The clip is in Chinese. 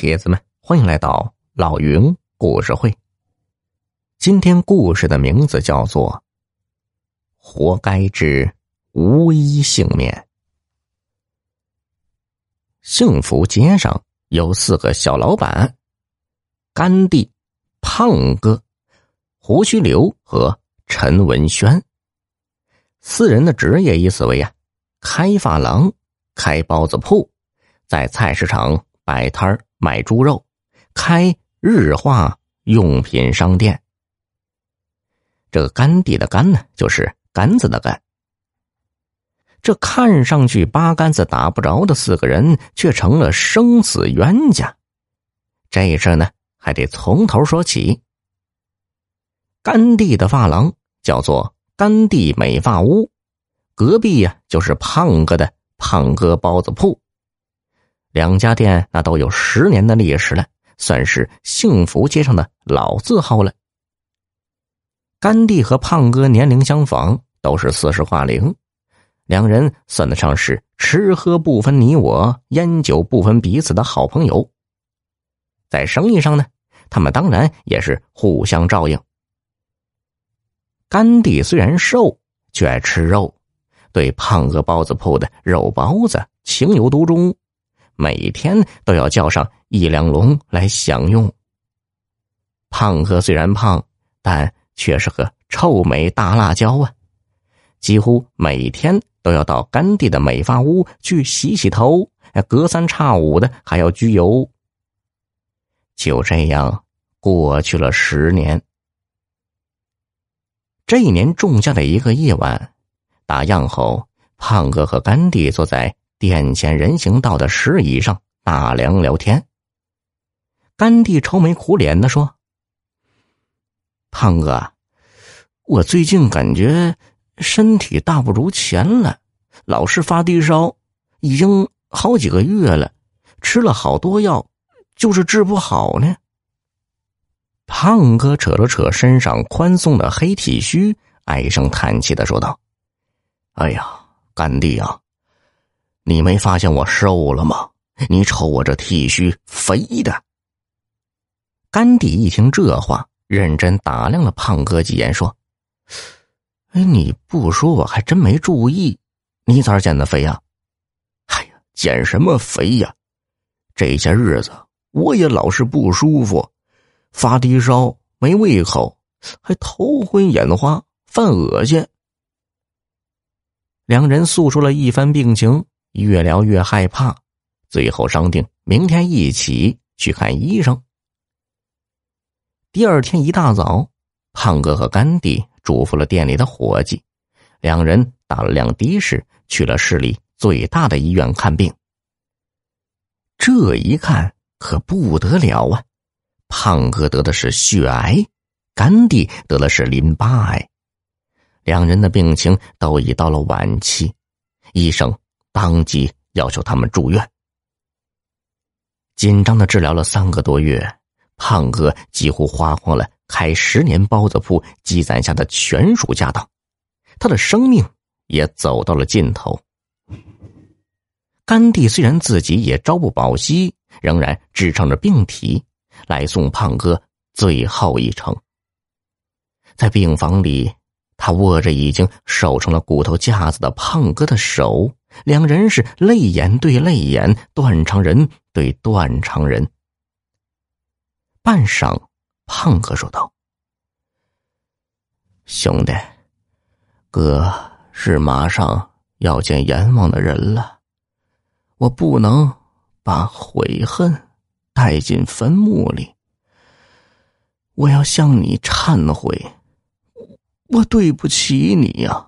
铁子们，欢迎来到老云故事会。今天故事的名字叫做《活该之无一幸免》。幸福街上有四个小老板：甘地、胖哥、胡须刘和陈文轩。四人的职业意思为呀，开发廊、开包子铺，在菜市场摆摊儿卖猪肉，开日化用品商店。这个甘地的甘呢，就是杆子的杆。这看上去八竿子打不着的四个人，却成了生死冤家。这事呢，还得从头说起。甘地的发廊叫做甘地美发屋，隔壁呀就是胖哥的胖哥包子铺。两家店那都有十年的历史了，算是幸福街上的老字号了。甘地和胖哥年龄相仿，都是四十化龄。两人算得上是吃喝不分你我，烟酒不分彼此的好朋友。在生意上呢，他们当然也是互相照应。甘地虽然瘦，却爱吃肉，对胖哥包子铺的肉包子情有独钟，每天都要叫上一两笼来享用。胖哥虽然胖，但却是个臭美大辣椒啊，几乎每天。都要到甘地的美发屋去洗洗头，隔三差五的还要焗油。就这样过去了十年。这一年仲夏的一个夜晚，打烊后，胖哥和甘地坐在店前人行道的石椅上纳凉聊天。甘地愁眉苦脸的说：“胖哥，我最近感觉……”身体大不如前了，老是发低烧，已经好几个月了，吃了好多药，就是治不好呢。胖哥扯了扯身上宽松的黑体须，唉声叹气的说道：“哎呀，甘地啊，你没发现我瘦了吗？你瞅我这剃须肥的。”甘地一听这话，认真打量了胖哥几眼，说。哎，你不说我还真没注意，你咋减的肥呀？哎呀，减什么肥呀？这些日子我也老是不舒服，发低烧，没胃口，还头昏眼花，犯恶心。两人诉说了一番病情，越聊越害怕，最后商定明天一起去看医生。第二天一大早，胖哥和甘地。嘱咐了店里的伙计，两人打了辆的士去了市里最大的医院看病。这一看可不得了啊！胖哥得的是血癌，甘地得的是淋巴癌，两人的病情都已到了晚期，医生当即要求他们住院。紧张的治疗了三个多月，胖哥几乎花光了。开十年包子铺积攒下的全数家当，他的生命也走到了尽头。甘地虽然自己也朝不保夕，仍然支撑着病体来送胖哥最后一程。在病房里，他握着已经瘦成了骨头架子的胖哥的手，两人是泪眼对泪眼，断肠人对断肠人。半晌。胖哥说道：“兄弟，哥是马上要见阎王的人了，我不能把悔恨带进坟墓里。我要向你忏悔，我对不起你呀。”